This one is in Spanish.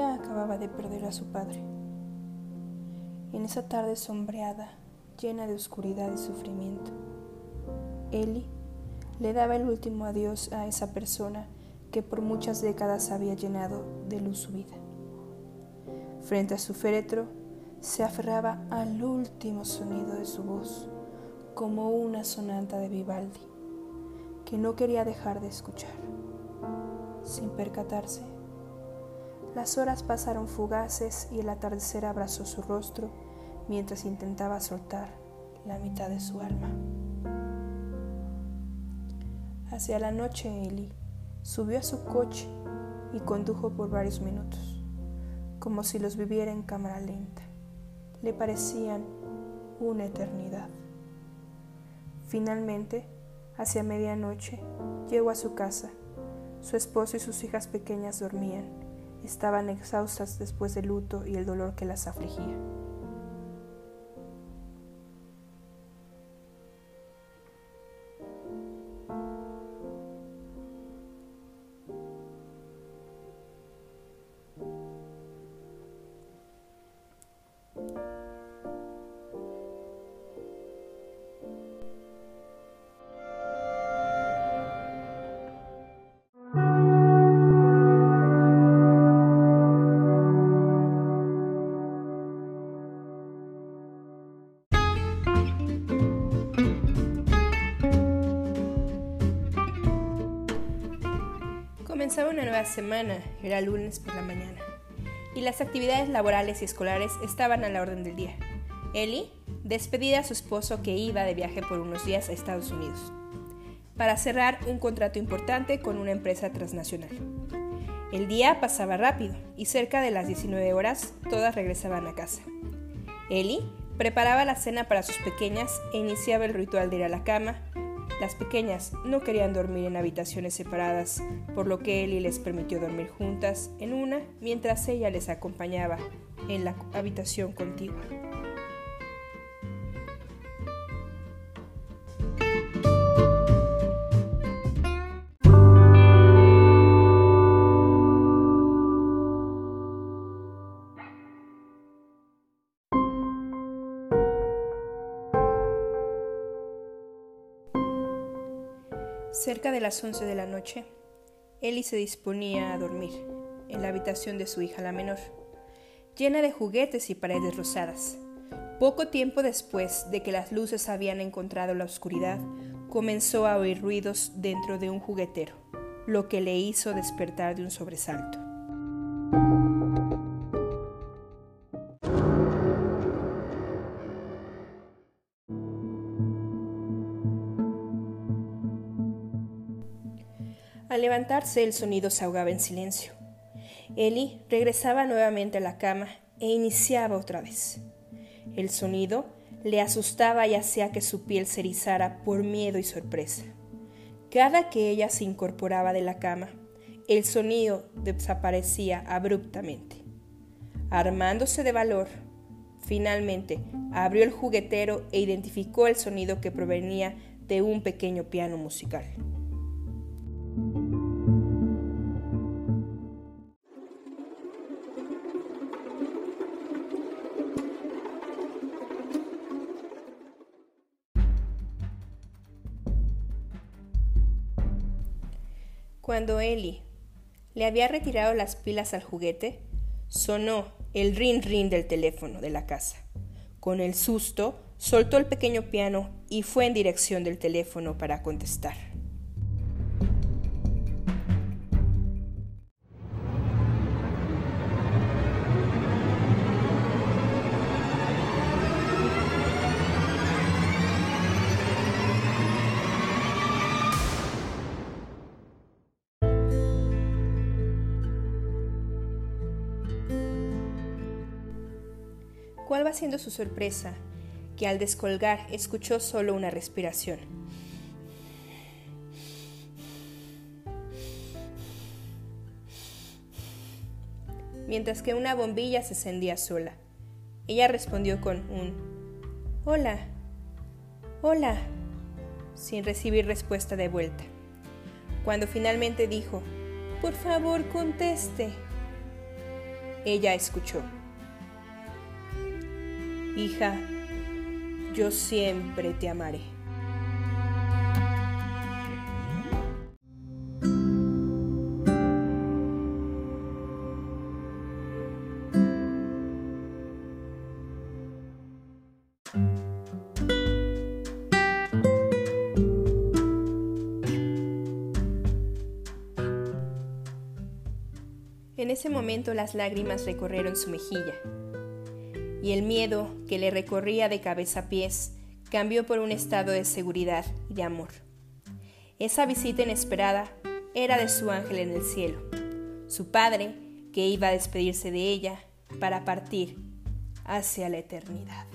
Acababa de perder a su padre. En esa tarde sombreada, llena de oscuridad y sufrimiento, Eli le daba el último adiós a esa persona que por muchas décadas había llenado de luz su vida. Frente a su féretro, se aferraba al último sonido de su voz, como una sonata de Vivaldi, que no quería dejar de escuchar, sin percatarse las horas pasaron fugaces y el atardecer abrazó su rostro mientras intentaba soltar la mitad de su alma. Hacia la noche, Eli subió a su coche y condujo por varios minutos, como si los viviera en cámara lenta. Le parecían una eternidad. Finalmente, hacia medianoche, llegó a su casa. Su esposo y sus hijas pequeñas dormían estaban exhaustas después del luto y el dolor que las afligía. Comenzaba una nueva semana, era lunes por la mañana, y las actividades laborales y escolares estaban a la orden del día. Ellie despedida a su esposo que iba de viaje por unos días a Estados Unidos, para cerrar un contrato importante con una empresa transnacional. El día pasaba rápido y cerca de las 19 horas todas regresaban a casa. Ellie preparaba la cena para sus pequeñas e iniciaba el ritual de ir a la cama, las pequeñas no querían dormir en habitaciones separadas, por lo que Ellie les permitió dormir juntas en una mientras ella les acompañaba en la habitación contigua. Cerca de las 11 de la noche, Ellie se disponía a dormir en la habitación de su hija la menor, llena de juguetes y paredes rosadas. Poco tiempo después de que las luces habían encontrado la oscuridad, comenzó a oír ruidos dentro de un juguetero, lo que le hizo despertar de un sobresalto. Al levantarse el sonido se ahogaba en silencio. Ellie regresaba nuevamente a la cama e iniciaba otra vez. El sonido le asustaba y hacía que su piel se erizara por miedo y sorpresa. Cada que ella se incorporaba de la cama, el sonido desaparecía abruptamente. Armándose de valor, finalmente abrió el juguetero e identificó el sonido que provenía de un pequeño piano musical. Cuando Ellie le había retirado las pilas al juguete, sonó el rin rin del teléfono de la casa. Con el susto, soltó el pequeño piano y fue en dirección del teléfono para contestar. ¿Cuál va siendo su sorpresa? Que al descolgar escuchó solo una respiración. Mientras que una bombilla se encendía sola. Ella respondió con un Hola, hola, sin recibir respuesta de vuelta. Cuando finalmente dijo, Por favor, conteste. Ella escuchó. Hija, yo siempre te amaré. En ese momento las lágrimas recorrieron su mejilla, y el miedo que le recorría de cabeza a pies cambió por un estado de seguridad y de amor. Esa visita inesperada era de su ángel en el cielo, su padre que iba a despedirse de ella para partir hacia la eternidad.